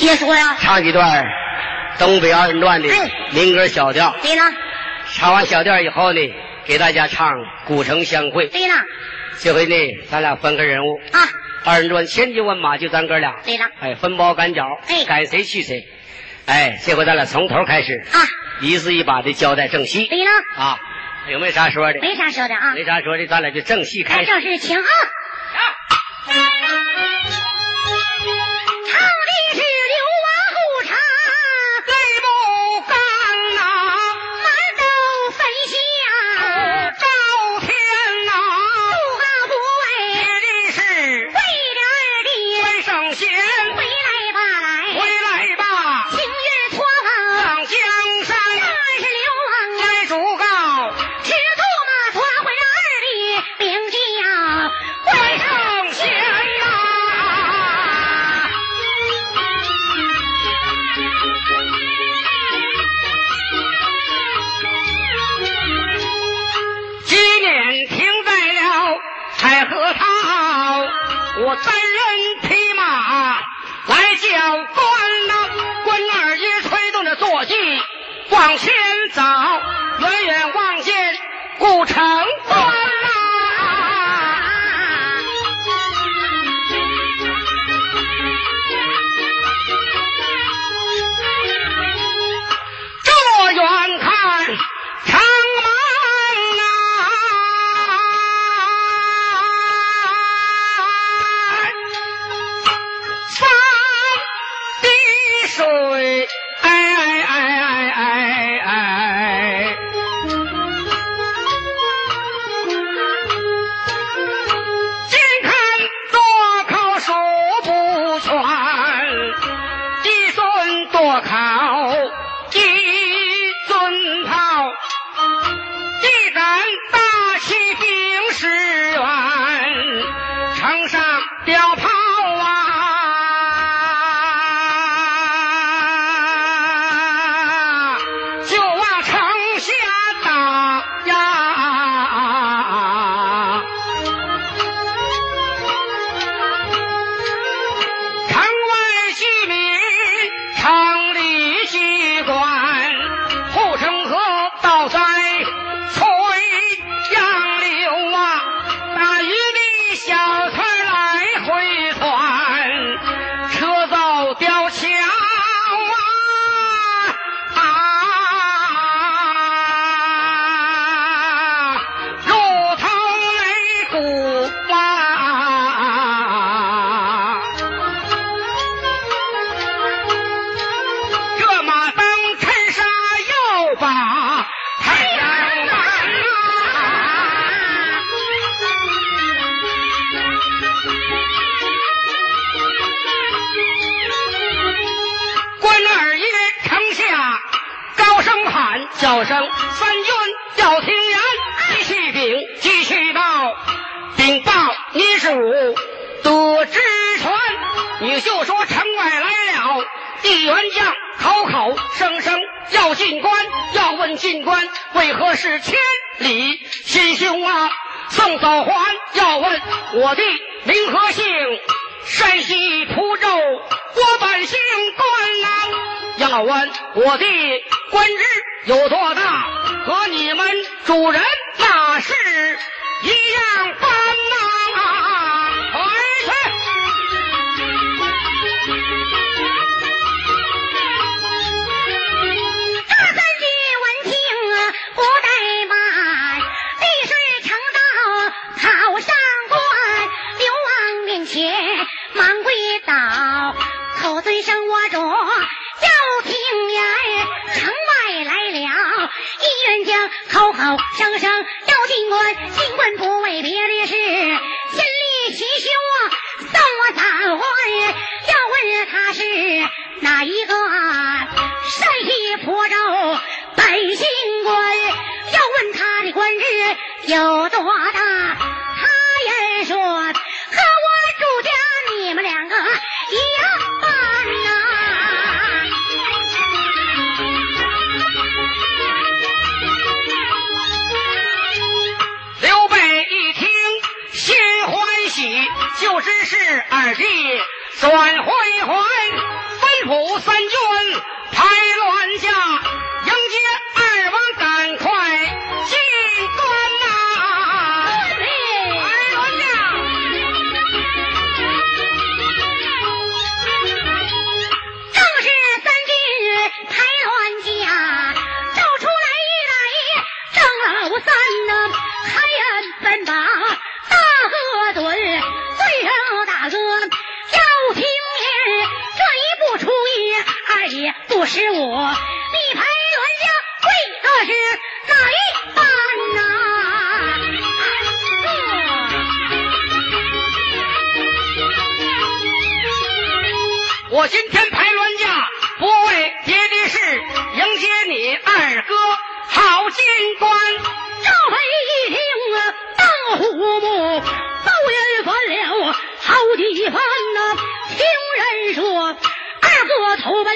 别说呀，唱几段东北二人转的民歌小调。对了，唱完小调以后呢，给大家唱古城相会。对了，这回呢，咱俩分个人物啊。二人转千军万马就咱哥俩。对了，哎，分包赶脚，哎，赶谁去谁。哎，这回咱俩从头开始啊，一字一把的交代正戏。对了，啊，有没有啥说的？没啥说的啊，没啥说的，咱俩就正戏开始。正式请啊。我单人匹马来叫官呐，关二爷吹动着坐骑往前走，远远望见古城。叫进关为何是千里心胸啊？送早还要问我的名和姓，山西蒲州我百姓关呐，要问我的官职。有多大？和你们主人那是一样般呐！回听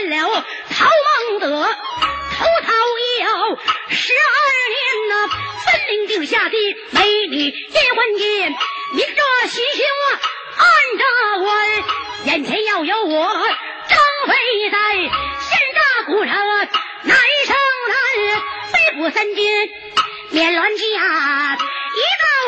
了曹孟德偷桃有十二年啊分明定下的美女结婚宴明着喜庆啊暗着我眼前要有我张飞在现大古城南城南飞虎三军免乱驾一道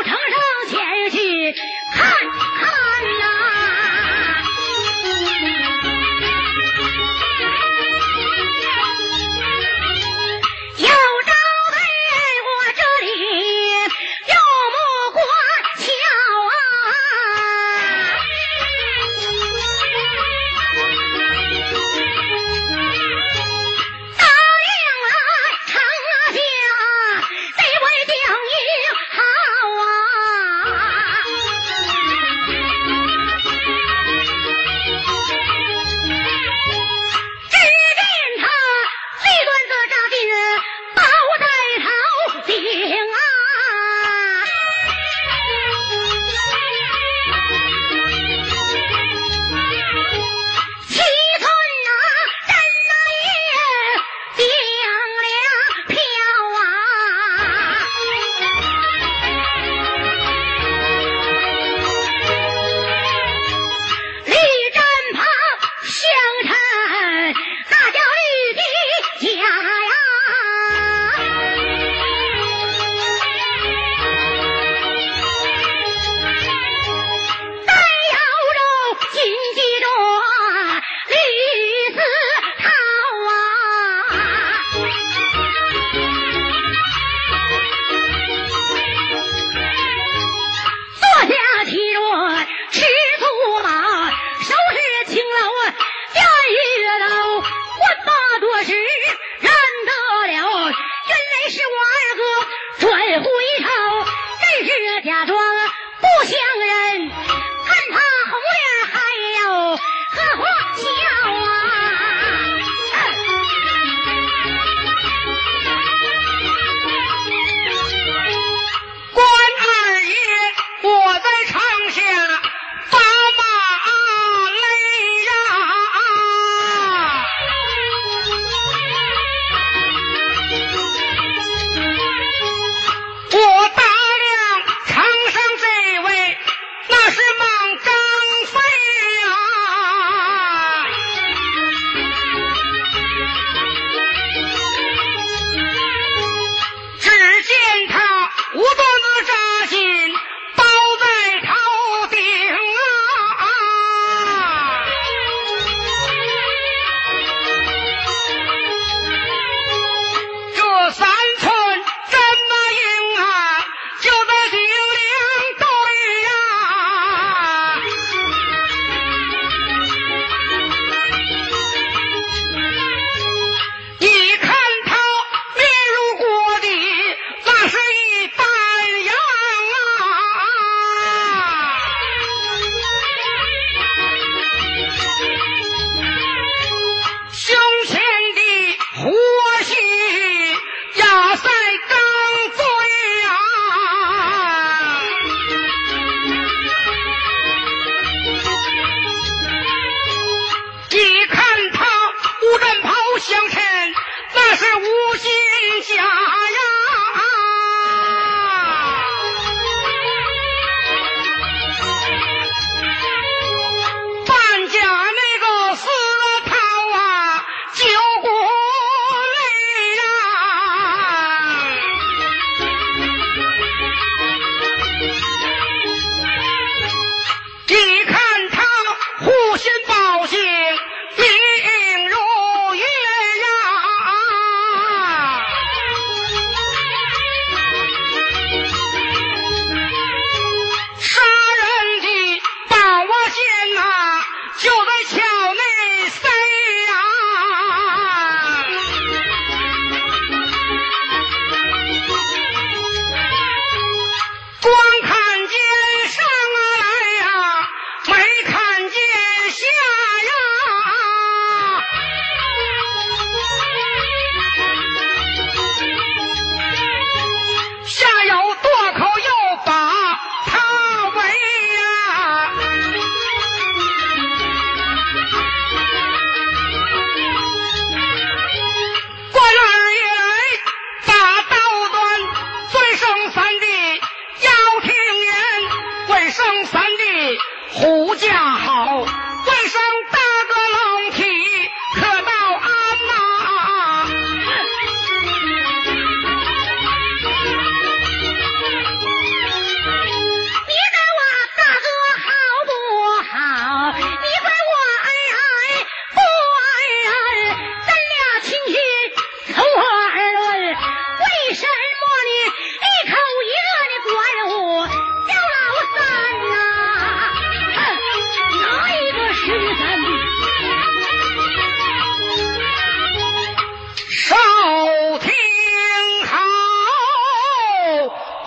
生三弟虎将好外甥大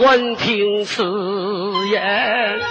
闻听此言。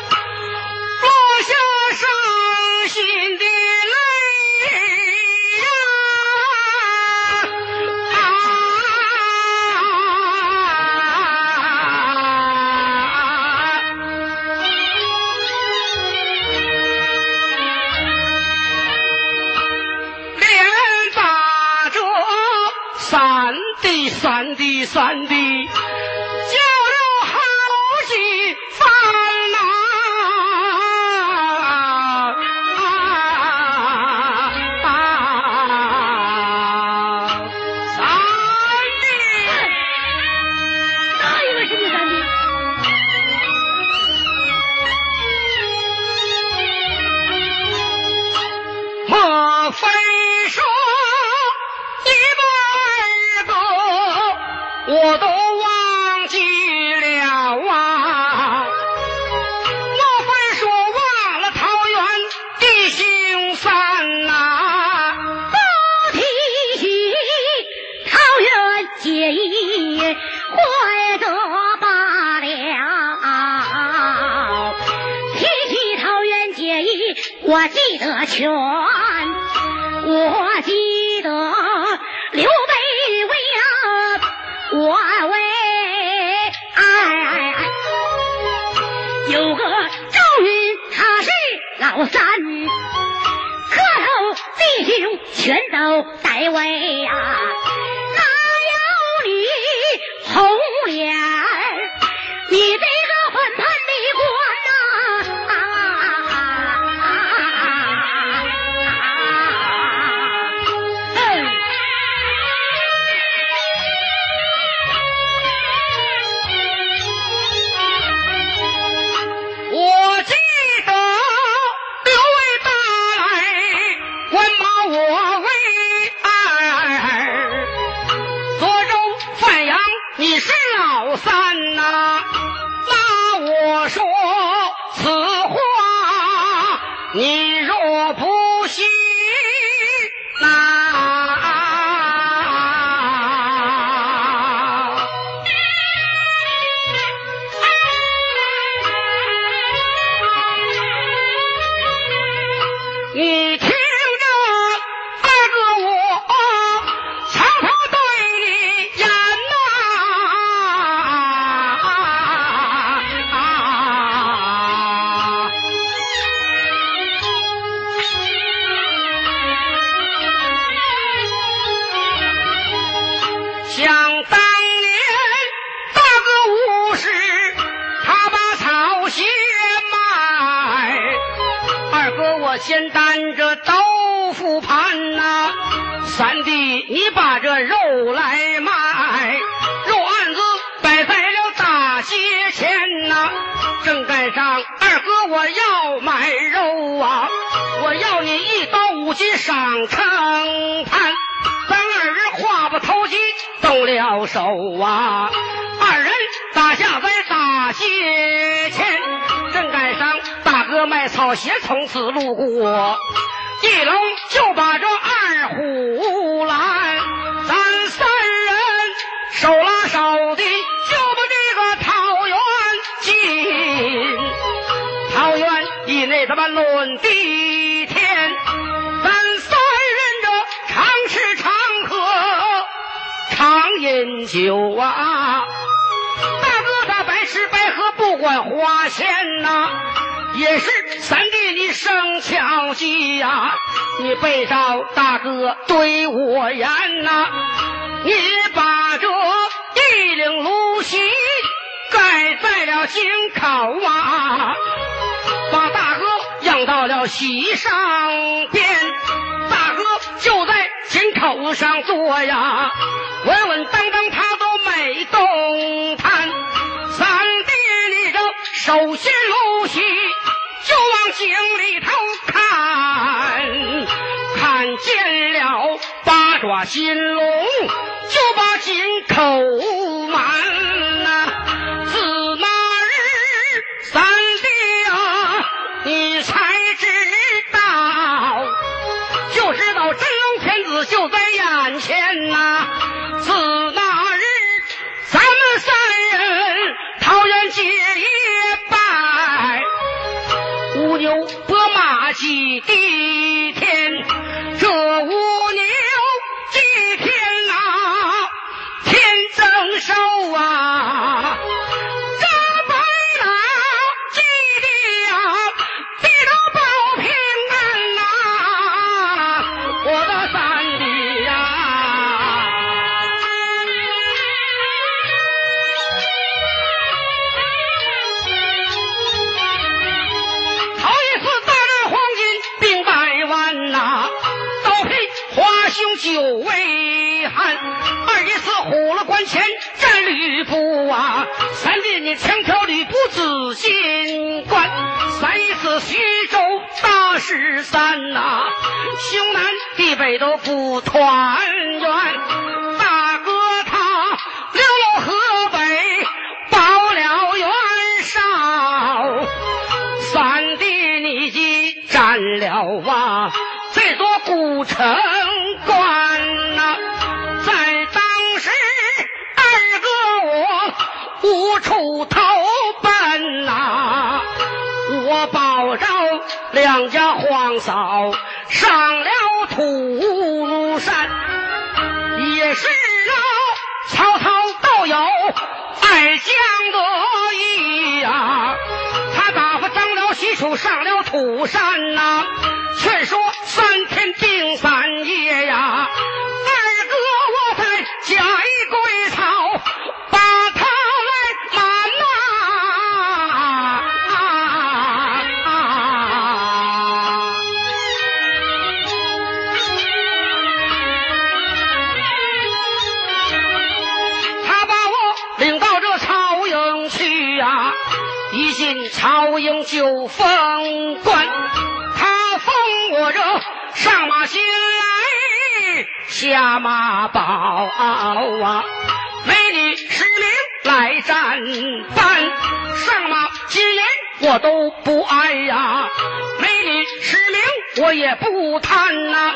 借钱正赶上大哥卖草鞋，从此路过，一龙就把这二虎拦，咱三人手拉手的就把这个桃园进，桃园以内咱们论地天，咱三人这常吃常喝常饮酒。天呐也是三弟你生巧计呀你背着大哥对我言呐你把这玉岭芦席盖在了井口啊把大哥让到了席上边大哥就在井口上坐呀稳稳当当他都没动弹。首先露西，就往井里头看，看见了八爪金龙，就把井口祭地天，吕布啊，三弟你枪挑吕布紫金冠；三一次徐州大十三呐、兄南地北都不团圆。大哥他流落河北，报了袁绍。三弟你既占了啊这座古城无处投奔呐、我保着两家皇嫂上了土山，也是啊曹操道友爱将得意呀、他打发张辽西楚上了土山呐、劝说三天定三夜就封官，他封我这上马新来下马宝啊，美女实名来战班，上马金银我都不爱呀、美女实名我也不贪呐、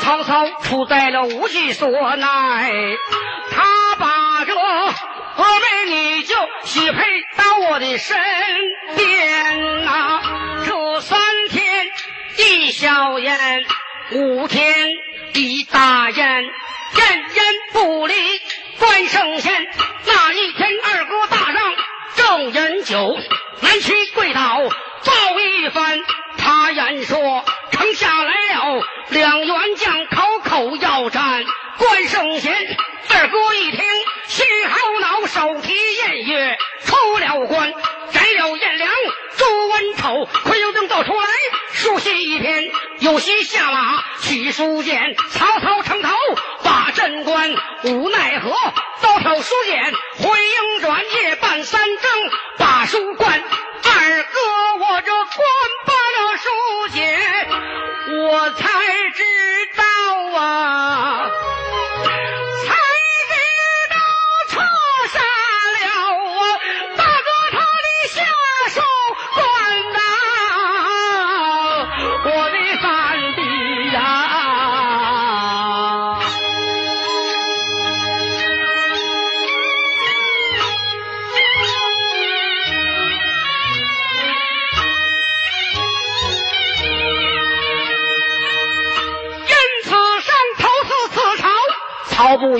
曹操处在了无计所奈，他把这何为你就许配到我的身边呐、这三天一小宴，五天一大宴，宴宴不离关圣贤。那一天二哥大丈正饮酒，南七跪倒有心下马取书简，曹操城头把镇关，无奈何，刀挑书简，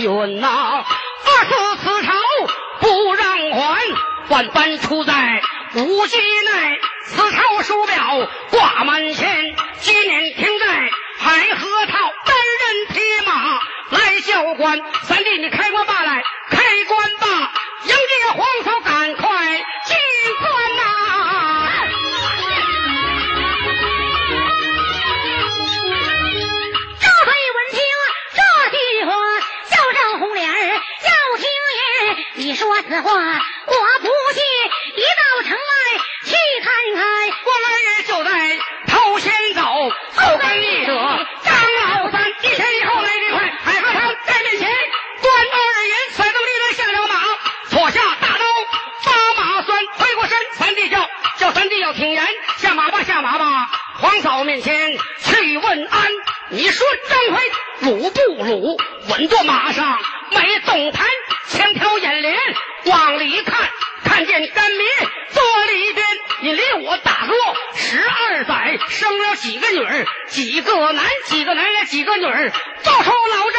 云呐、二次此仇不让还，万般出在无稽内。此仇手表挂满前，今年停在海河套，单人铁马来交官。三弟，你看话，我不信。一到城外去看看，光儿就在头先走，后跟一者张老三，一前一后来得快，海河滩在面前，端二爷甩动力来下了马，坐下大刀发马栓，回过身，三弟叫叫三弟要挺言，下马吧下马吧，皇嫂面前去问安，你说张飞鲁不鲁？稳坐马上没动弹。几个男几个男人几个女儿照出老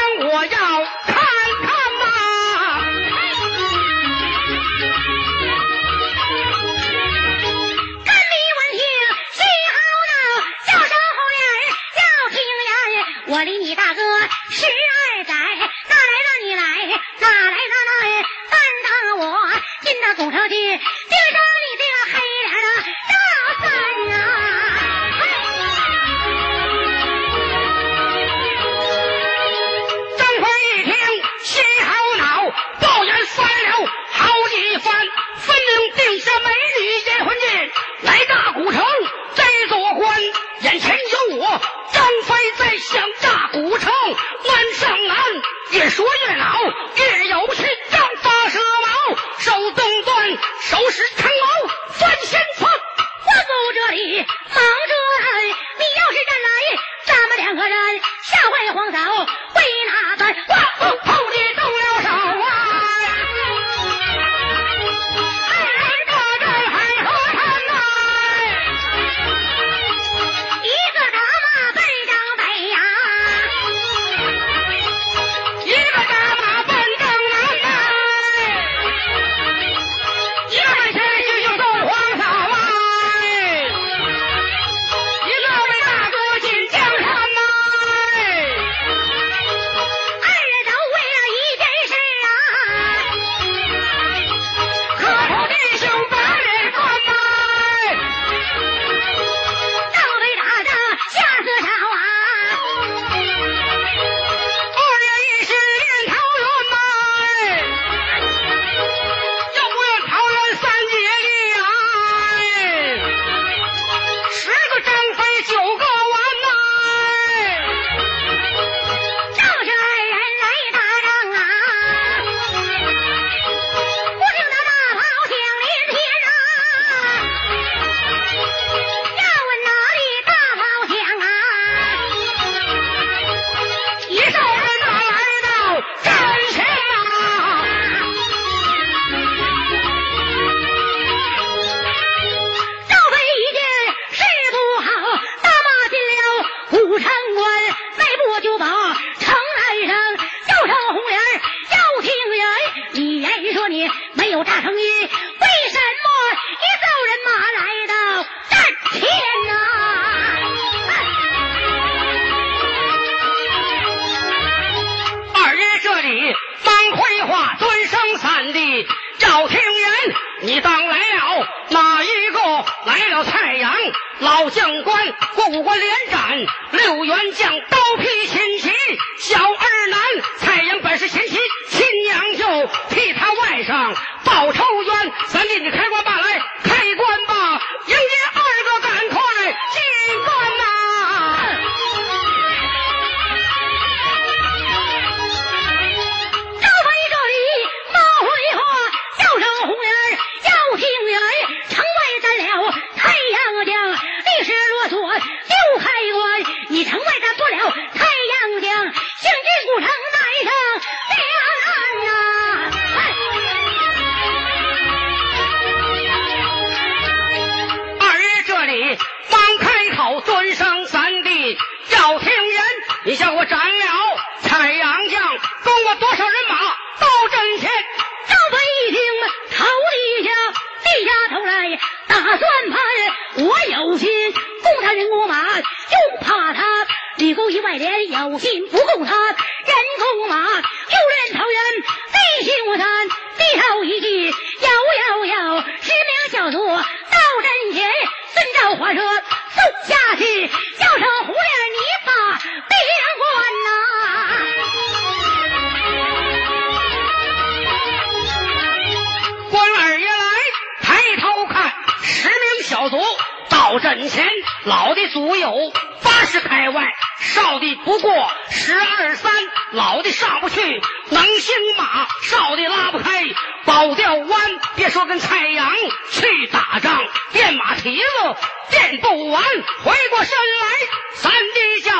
弯别说跟蔡阳去打仗变马蹄子变不完回过身来三弟叫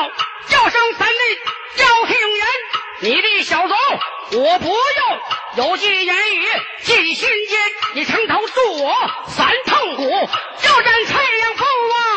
叫声三弟要听言你的小卒我不用有句言语记心间你城头助我三碰鼓叫战蔡阳风啊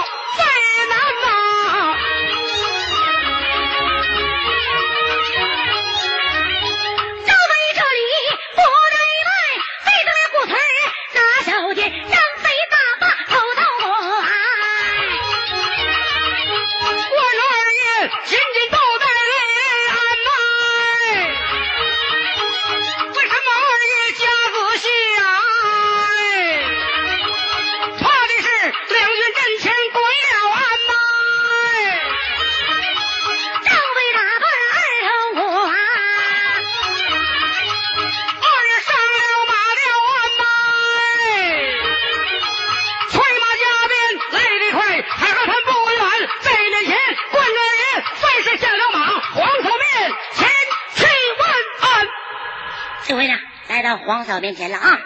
到黄嫂面前了啊，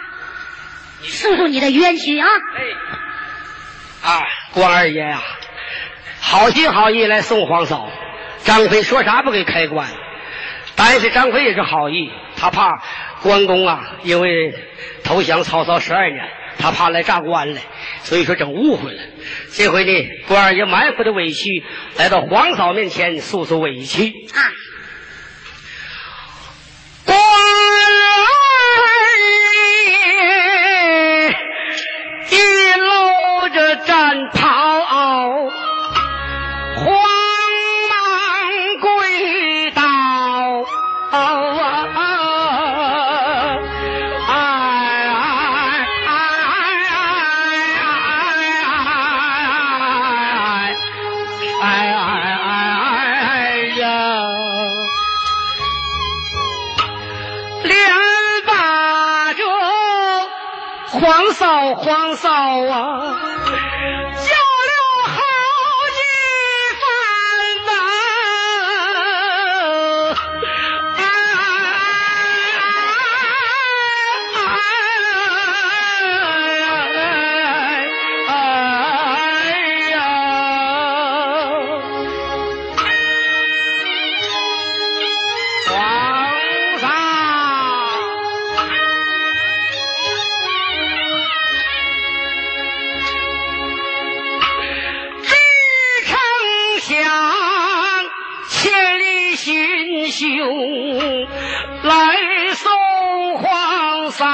诉诉你的冤屈啊！哎，啊，关二爷呀、好心好意来送黄嫂，张飞说啥不给开棺，但是张飞也是好意，他怕关公啊，因为投降曹操十二年，他怕来炸关来，所以说整误会了。这回呢，关二爷埋伏的委屈来到黄嫂面前诉诉委屈。啊，黄嫂黄嫂啊，就来送皇嫂，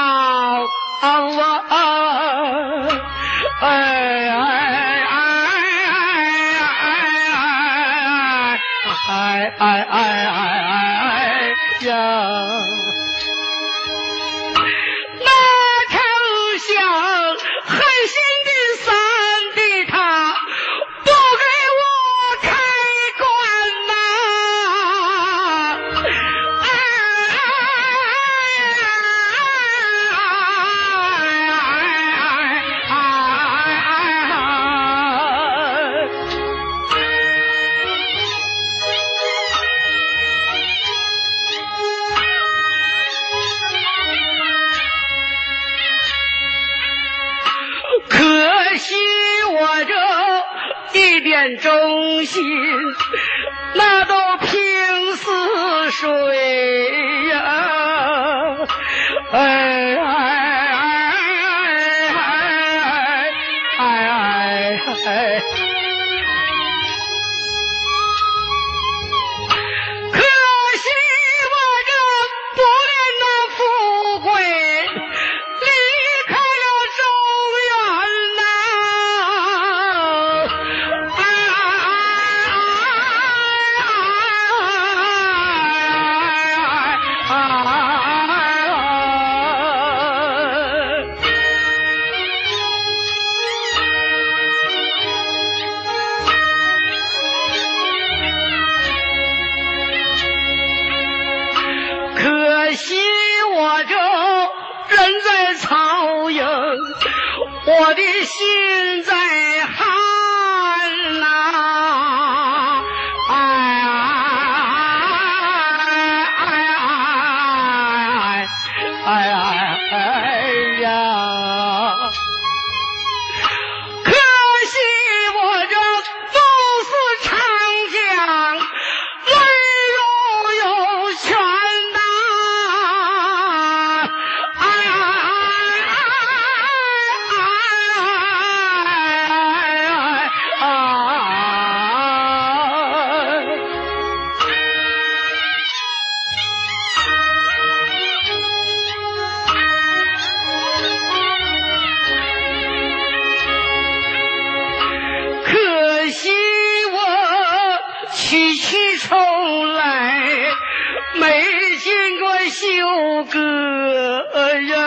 哎哎哎哎哎哎哎心，那都平似水呀！哎从来没见过绣哥呀。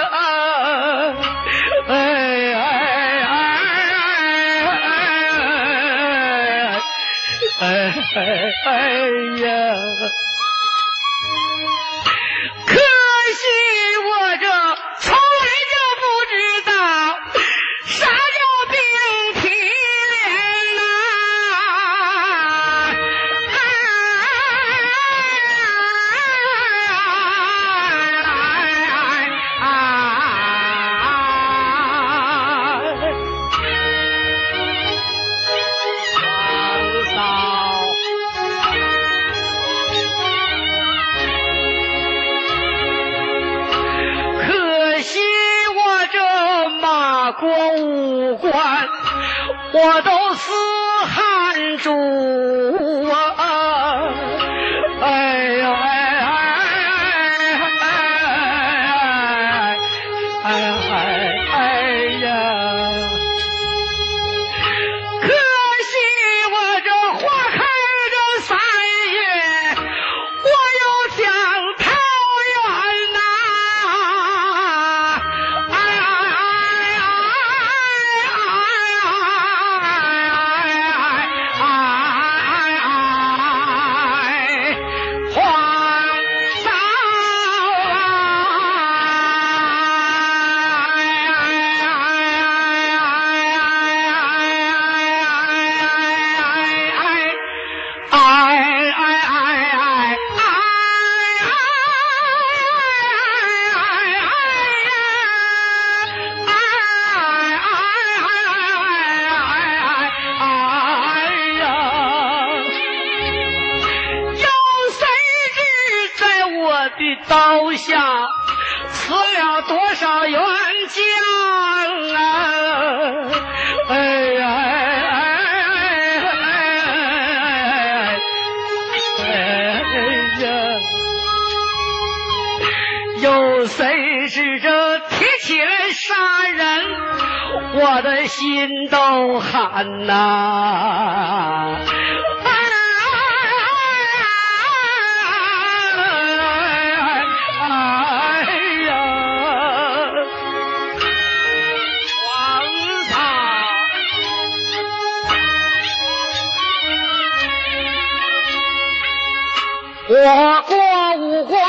我国武官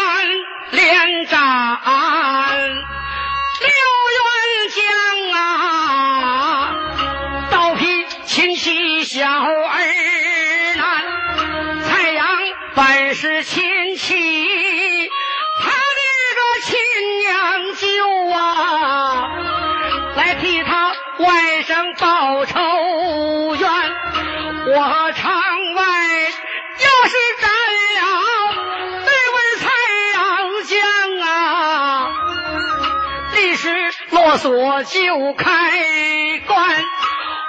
连斩刘元江啊，刀劈亲戚小儿男，蔡阳本是亲戚，他的个亲娘舅啊，来替他外甥报仇。啰嗦就开关。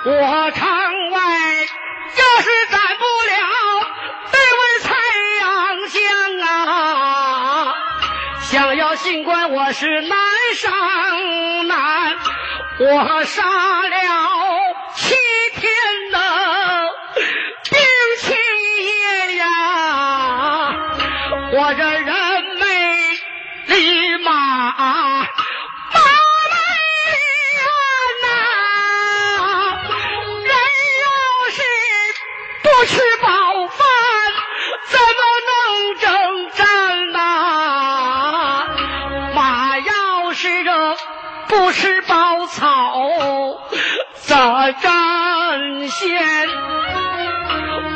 我场外要是斩不了那位蔡阳江啊，想要进关我是难上难，我杀了七天的兵七爷呀，我这吃饱饭，怎么能征战呐？马要是这不吃饱草，咋战先？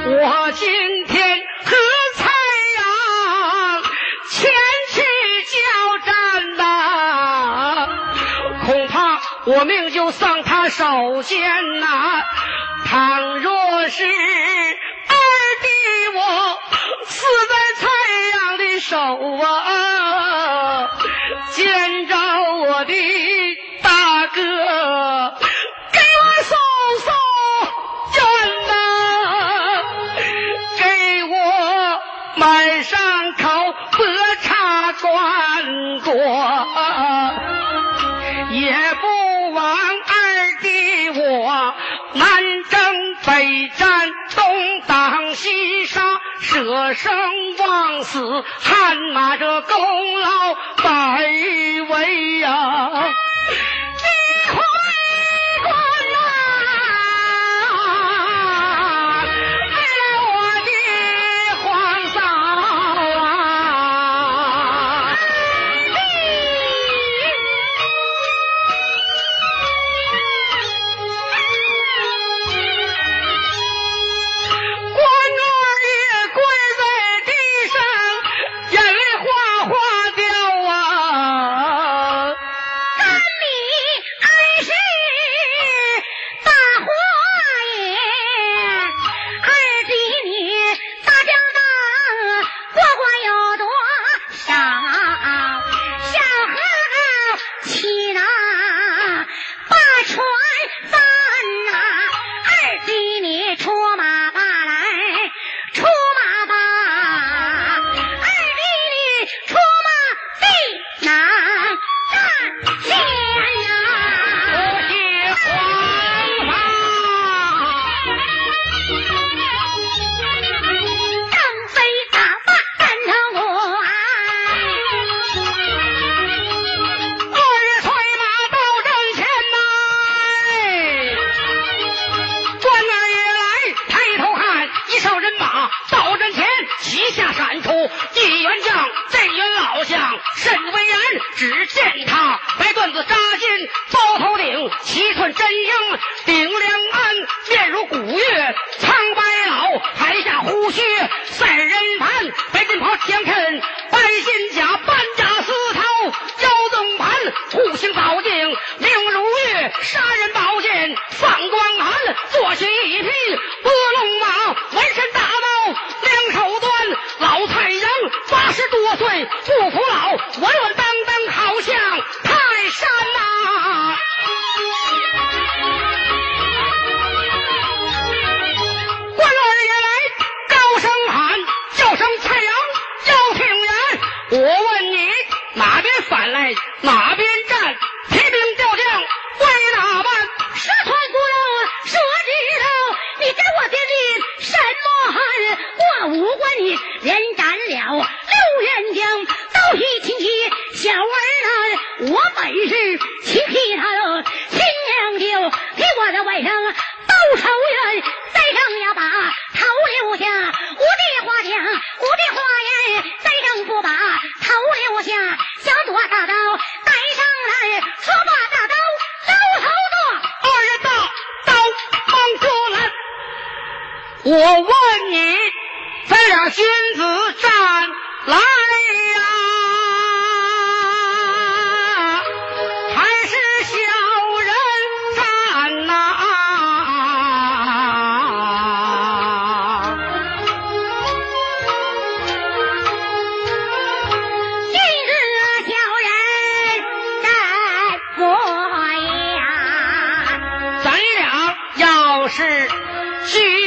我今天和蔡阳前去交战呐，恐怕我命就丧他手间呐。倘若是手啊，见着我的大哥，给我送送冤呐，给我满上口喝茶灌过，也不枉二弟我南征北战，舍生忘死，汗马这功劳百位呀。祝福老稳稳来呀！